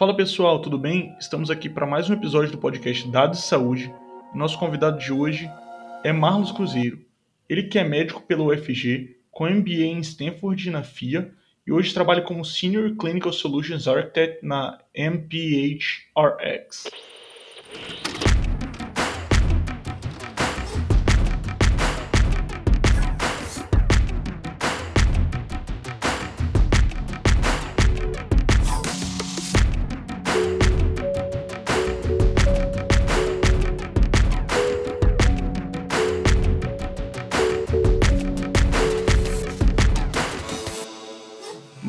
Fala pessoal, tudo bem? Estamos aqui para mais um episódio do podcast Dados de Saúde. Nosso convidado de hoje é Marlos Cruzeiro. Ele que é médico pelo UFG, com MBA em Stanford e na FIA, e hoje trabalha como Senior Clinical Solutions Architect na MPHRX.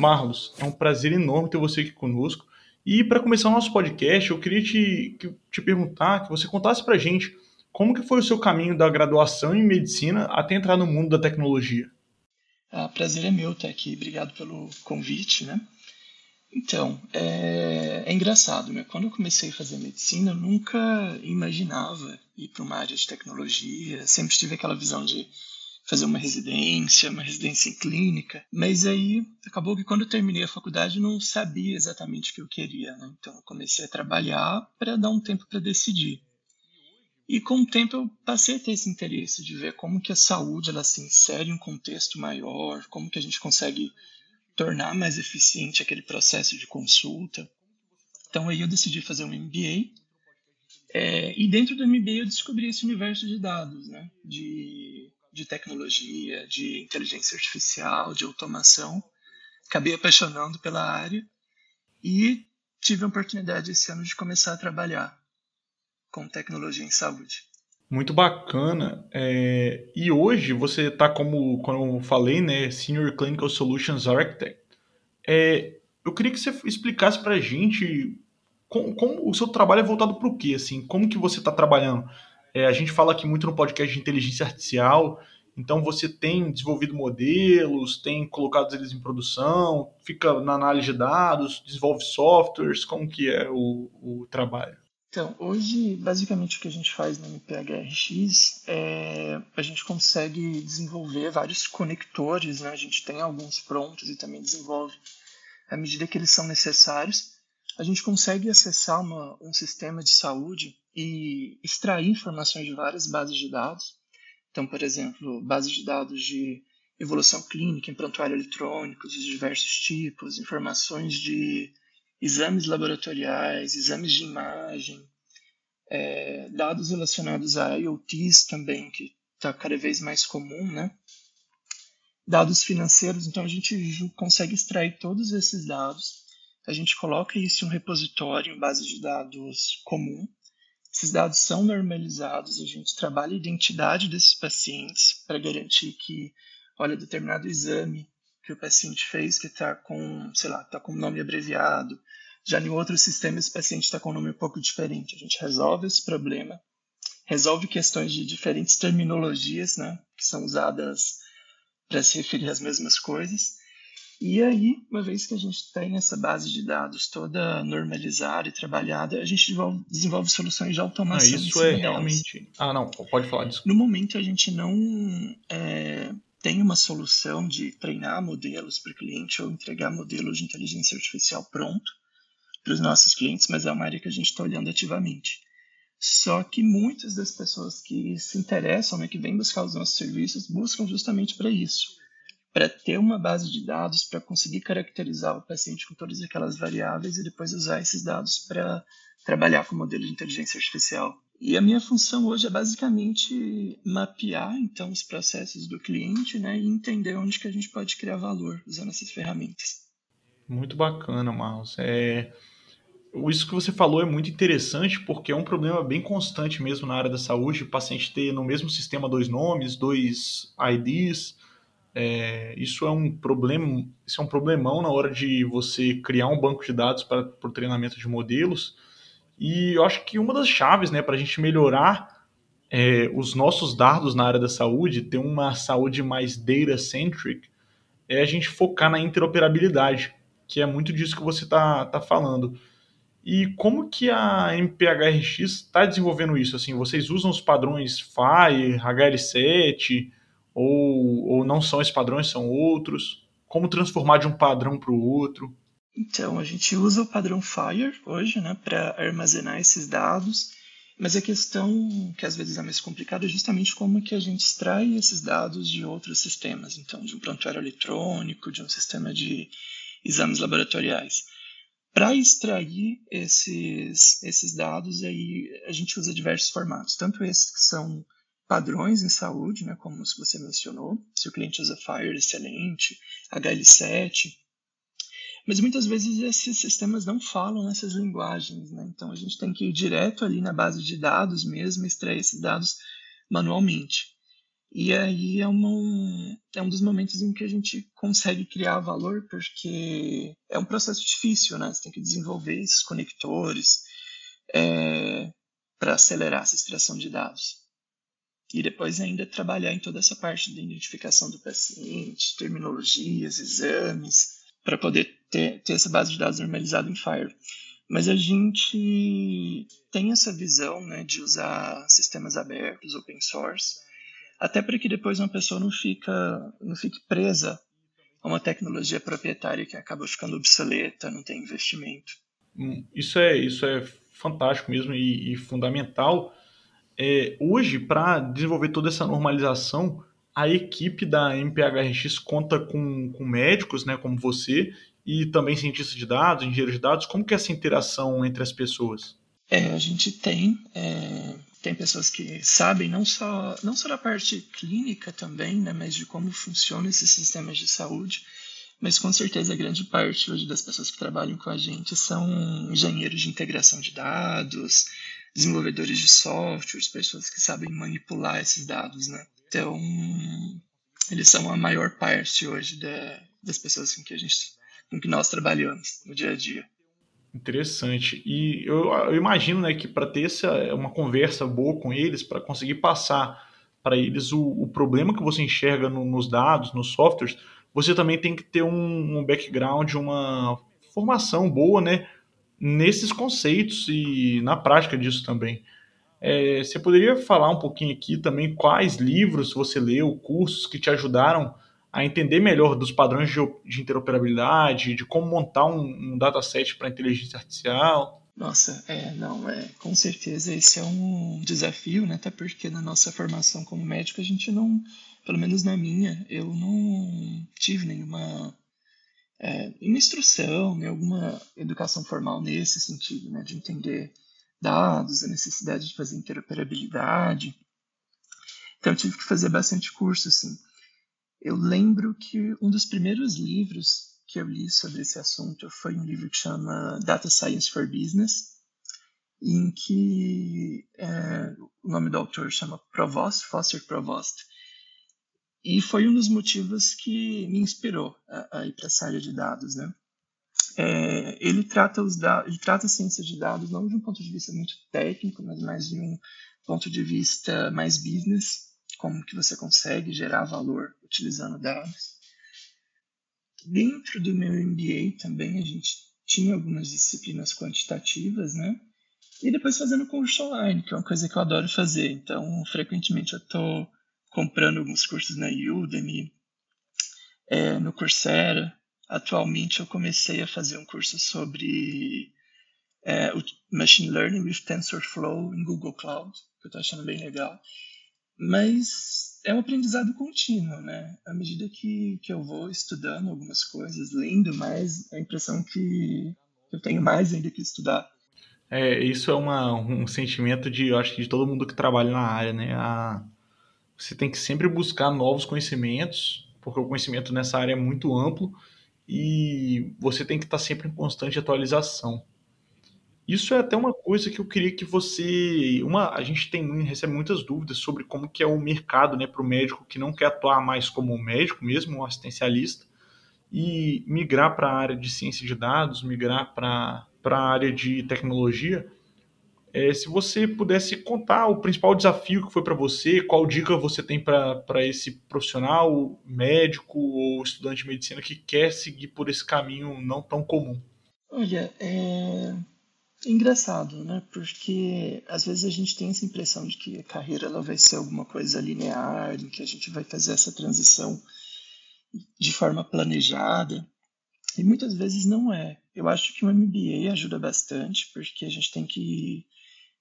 Marlos, é um prazer enorme ter você aqui conosco. E para começar o nosso podcast, eu queria te, te perguntar, que você contasse para a gente como que foi o seu caminho da graduação em medicina até entrar no mundo da tecnologia. Ah, prazer é meu estar aqui, obrigado pelo convite, né? Então, é, é engraçado, né? Quando eu comecei a fazer medicina, eu nunca imaginava ir para uma área de tecnologia, sempre tive aquela visão de fazer uma residência, uma residência em clínica. Mas aí acabou que quando eu terminei a faculdade não sabia exatamente o que eu queria. Né? Então eu comecei a trabalhar para dar um tempo para decidir. E com o tempo eu passei a ter esse interesse de ver como que a saúde ela se insere em um contexto maior, como que a gente consegue tornar mais eficiente aquele processo de consulta. Então aí eu decidi fazer um MBA. É, e dentro do MBA eu descobri esse universo de dados, né? De de tecnologia, de inteligência artificial, de automação. Acabei apaixonando pela área e tive a oportunidade esse ano de começar a trabalhar com tecnologia em saúde. Muito bacana. É, e hoje você está como, como eu falei, né, Senior Clinical Solutions Architect. É, eu queria que você explicasse para a gente como, como, o seu trabalho é voltado para o quê? Assim, como que você está trabalhando? É, a gente fala aqui muito no podcast de inteligência artificial, então você tem desenvolvido modelos, tem colocado eles em produção, fica na análise de dados, desenvolve softwares, como que é o, o trabalho? Então, hoje, basicamente, o que a gente faz no MPHRX é a gente consegue desenvolver vários conectores, né? A gente tem alguns prontos e também desenvolve à medida que eles são necessários. A gente consegue acessar uma, um sistema de saúde e extrair informações de várias bases de dados. Então, por exemplo, bases de dados de evolução clínica em prontuário eletrônico de diversos tipos, informações de exames laboratoriais, exames de imagem, é, dados relacionados a IoTs também, que está cada vez mais comum, né? Dados financeiros, então a gente consegue extrair todos esses dados, a gente coloca isso em um repositório, em base de dados comum, esses dados são normalizados, a gente trabalha a identidade desses pacientes para garantir que, olha, determinado exame que o paciente fez que está com, sei lá, está com nome abreviado, já em outro sistema esse paciente está com um nome um pouco diferente. A gente resolve esse problema, resolve questões de diferentes terminologias, né, que são usadas para se referir às mesmas coisas, e aí, uma vez que a gente tem essa base de dados toda normalizada e trabalhada, a gente desenvolve, desenvolve soluções de automação. Ah, isso é realmente. Ah, não, pode falar disso. No momento, a gente não é, tem uma solução de treinar modelos para o cliente ou entregar modelos de inteligência artificial pronto para os nossos clientes, mas é uma área que a gente está olhando ativamente. Só que muitas das pessoas que se interessam, né, que vêm buscar os nossos serviços, buscam justamente para isso para ter uma base de dados para conseguir caracterizar o paciente com todas aquelas variáveis e depois usar esses dados para trabalhar com o modelo de inteligência artificial. E a minha função hoje é basicamente mapear então os processos do cliente, né, e entender onde que a gente pode criar valor usando essas ferramentas. Muito bacana, Marlos. É isso que você falou é muito interessante porque é um problema bem constante mesmo na área da saúde, o paciente ter no mesmo sistema dois nomes, dois IDs, é, isso é um problema, isso é um problemão na hora de você criar um banco de dados para o treinamento de modelos. E eu acho que uma das chaves né, para a gente melhorar é, os nossos dados na área da saúde, ter uma saúde mais data-centric, é a gente focar na interoperabilidade, que é muito disso que você está tá falando. E como que a MPHRX está desenvolvendo isso? Assim, vocês usam os padrões FIRE, HL7, ou, ou não são esses padrões, são outros? Como transformar de um padrão para o outro? Então, a gente usa o padrão FHIR hoje né, para armazenar esses dados, mas a questão que às vezes é mais complicada é justamente como que a gente extrai esses dados de outros sistemas, então de um prontuário eletrônico, de um sistema de exames laboratoriais. Para extrair esses, esses dados, aí a gente usa diversos formatos, tanto esses que são padrões em saúde, né, como você mencionou, se o cliente usa FHIR, excelente, HL7, mas muitas vezes esses sistemas não falam essas linguagens, né? Então a gente tem que ir direto ali na base de dados mesmo, extrair esses dados manualmente. E aí é, uma, é um dos momentos em que a gente consegue criar valor, porque é um processo difícil, né? Você tem que desenvolver esses conectores é, para acelerar essa extração de dados. E depois ainda trabalhar em toda essa parte de identificação do paciente, terminologias, exames, para poder ter, ter essa base de dados normalizada em Fire. Mas a gente tem essa visão né, de usar sistemas abertos, open source, até para que depois uma pessoa não, fica, não fique presa a uma tecnologia proprietária que acaba ficando obsoleta, não tem investimento. Hum, isso é, isso é fantástico mesmo e, e fundamental. É, hoje, para desenvolver toda essa normalização, a equipe da MPHRX conta com, com médicos, né, como você, e também cientistas de dados, engenheiros de dados. Como que é essa interação entre as pessoas? É, a gente tem, é, tem pessoas que sabem não só, não só da parte clínica também, né, mas de como funcionam esses sistemas de saúde. Mas com certeza a grande parte hoje das pessoas que trabalham com a gente são engenheiros de integração de dados, desenvolvedores de softwares, pessoas que sabem manipular esses dados, né? Então, eles são a maior parte hoje da, das pessoas com que a gente, com que nós trabalhamos no dia a dia. Interessante. E eu, eu imagino né, que para ter essa, uma conversa boa com eles, para conseguir passar para eles o, o, problema que você enxerga no, nos dados, nos softwares, você também tem que ter um, um background, uma formação boa né, nesses conceitos e na prática disso também. É, você poderia falar um pouquinho aqui também quais livros você leu, cursos que te ajudaram a entender melhor dos padrões de, de interoperabilidade, de como montar um, um dataset para inteligência artificial? Nossa, é, não, é, com certeza esse é um desafio, né? Até porque na nossa formação como médico a gente não, pelo menos na minha, eu não tive nenhuma é, instrução, nem alguma educação formal nesse sentido, né? De entender dados, a necessidade de fazer interoperabilidade. Então eu tive que fazer bastante curso, assim. Eu lembro que um dos primeiros livros que eu li sobre esse assunto foi um livro que chama Data Science for Business, em que é, o nome do autor chama Provost, Foster Provost, e foi um dos motivos que me inspirou a, a ir para essa área de dados, né? é, ele trata os dados, ele trata a ciência de dados não de um ponto de vista muito técnico, mas mais de um ponto de vista mais business, como que você consegue gerar valor utilizando dados. Dentro do meu MBA também a gente tinha algumas disciplinas quantitativas, né? E depois fazendo curso online, que é uma coisa que eu adoro fazer. Então, frequentemente eu estou comprando alguns cursos na Udemy, é, no Coursera, Atualmente eu comecei a fazer um curso sobre é, Machine Learning with TensorFlow em Google Cloud, que eu estou achando bem legal. Mas é um aprendizado contínuo, né? À medida que, que eu vou estudando algumas coisas, lendo mais, a impressão que eu tenho mais ainda que estudar. É, isso é uma, um sentimento de, eu acho que de todo mundo que trabalha na área, né? A, você tem que sempre buscar novos conhecimentos, porque o conhecimento nessa área é muito amplo e você tem que estar sempre em constante atualização. Isso é até uma coisa que eu queria que você, uma, a gente tem recebe muitas dúvidas sobre como que é o mercado, né, para o médico que não quer atuar mais como médico mesmo, um assistencialista, e migrar para a área de ciência de dados, migrar para a área de tecnologia. É, se você pudesse contar o principal desafio que foi para você, qual dica você tem para esse profissional, médico ou estudante de medicina que quer seguir por esse caminho não tão comum? Olha, é engraçado, né? Porque às vezes a gente tem essa impressão de que a carreira ela vai ser alguma coisa linear, em que a gente vai fazer essa transição de forma planejada. E muitas vezes não é. Eu acho que o MBA ajuda bastante, porque a gente tem que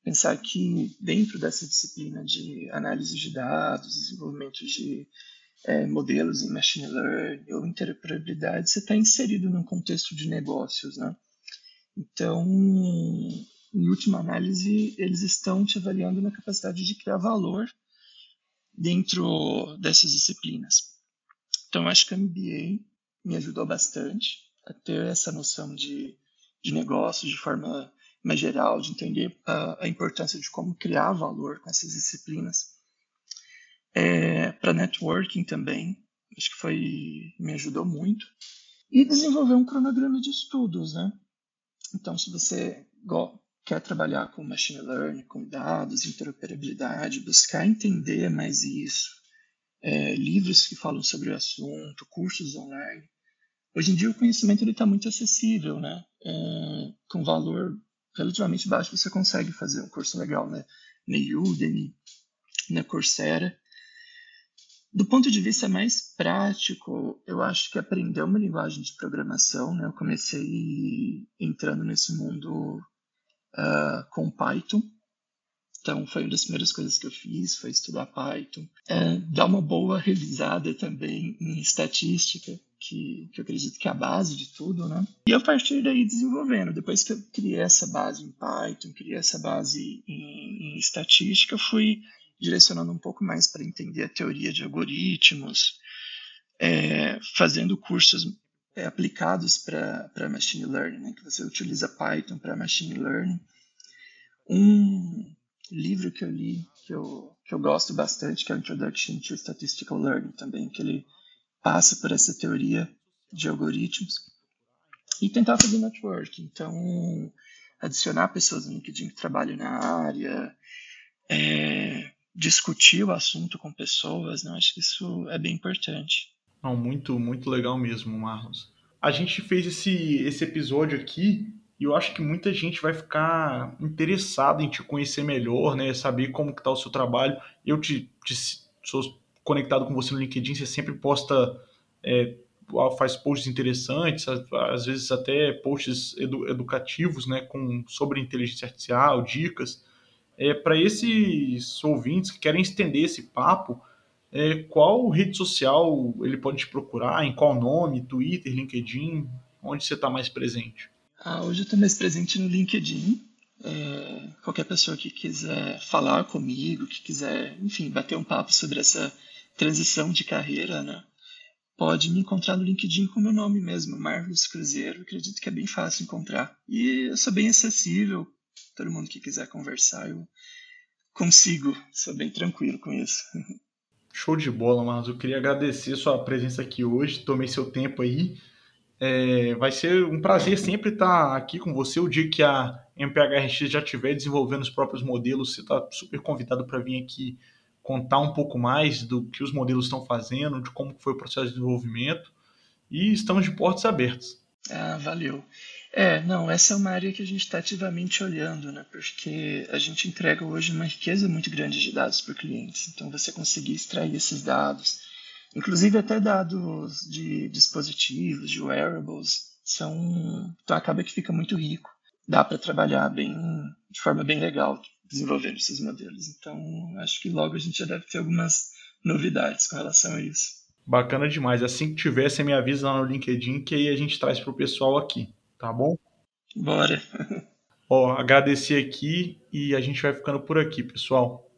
pensar que dentro dessa disciplina de análise de dados, desenvolvimento de é, modelos em machine learning ou interoperabilidade, você está inserido num contexto de negócios, né? Então, em última análise, eles estão te avaliando na capacidade de criar valor dentro dessas disciplinas. Então, acho que a MBA me ajudou bastante a ter essa noção de, de negócio de forma mais geral, de entender a, a importância de como criar valor com essas disciplinas. É, Para networking também, acho que foi me ajudou muito. E desenvolver um cronograma de estudos, né? Então, se você quer trabalhar com machine learning, com dados, interoperabilidade, buscar entender mais isso, é, livros que falam sobre o assunto, cursos online. Hoje em dia o conhecimento está muito acessível, né? É, com valor relativamente baixo você consegue fazer um curso legal né? na Udemy, na Coursera. Do ponto de vista mais prático, eu acho que aprender uma linguagem de programação, né? Eu comecei entrando nesse mundo uh, com Python. Então, foi uma das primeiras coisas que eu fiz, foi estudar Python. Uh, dar uma boa revisada também em estatística, que, que eu acredito que é a base de tudo, né? E a partir daí desenvolvendo. Depois que eu criei essa base em Python, criei essa base em, em estatística, fui direcionando um pouco mais para entender a teoria de algoritmos, é, fazendo cursos é, aplicados para machine learning, né, que você utiliza Python para machine learning. Um livro que eu li que eu, que eu gosto bastante, que é o Introduction to Statistical Learning também, que ele passa por essa teoria de algoritmos e tentar fazer network. Então, adicionar pessoas no LinkedIn que trabalham na área, é, discutir o assunto com pessoas, né? acho que isso é bem importante. Não, muito, muito legal mesmo, Marlos. A gente fez esse, esse episódio aqui e eu acho que muita gente vai ficar interessada em te conhecer melhor, né? Saber como que tá o seu trabalho. Eu te, te sou conectado com você no LinkedIn, você sempre posta, é, faz posts interessantes, às vezes até posts edu, educativos, né? Com, sobre inteligência artificial, dicas. É, Para esses ouvintes que querem estender esse papo, é, qual rede social ele pode te procurar? Em qual nome? Twitter, LinkedIn? Onde você está mais presente? Ah, hoje eu estou mais presente no LinkedIn. É, qualquer pessoa que quiser falar comigo, que quiser, enfim, bater um papo sobre essa transição de carreira, né? Pode me encontrar no LinkedIn com o meu nome mesmo, Marlos Cruzeiro. Acredito que é bem fácil encontrar. E eu sou bem acessível. Todo mundo que quiser conversar, eu consigo. Sou bem tranquilo com isso. Show de bola, Marlos. Eu queria agradecer sua presença aqui hoje, tomei seu tempo aí. É, vai ser um prazer sempre estar aqui com você. O dia que a MPHRX já estiver desenvolvendo os próprios modelos, você está super convidado para vir aqui contar um pouco mais do que os modelos estão fazendo, de como foi o processo de desenvolvimento. E estamos de portas abertas. Ah, valeu. É, não, essa é uma área que a gente está ativamente olhando, né? Porque a gente entrega hoje uma riqueza muito grande de dados para clientes. Então, você conseguir extrair esses dados, inclusive até dados de dispositivos, de wearables, são, então acaba que fica muito rico. Dá para trabalhar bem, de forma bem legal, desenvolvendo esses modelos. Então, acho que logo a gente já deve ter algumas novidades com relação a isso. Bacana demais. Assim que tiver, você me avisa lá no LinkedIn que aí a gente traz para o pessoal aqui tá bom? Bora. Ó, agradecer aqui e a gente vai ficando por aqui, pessoal.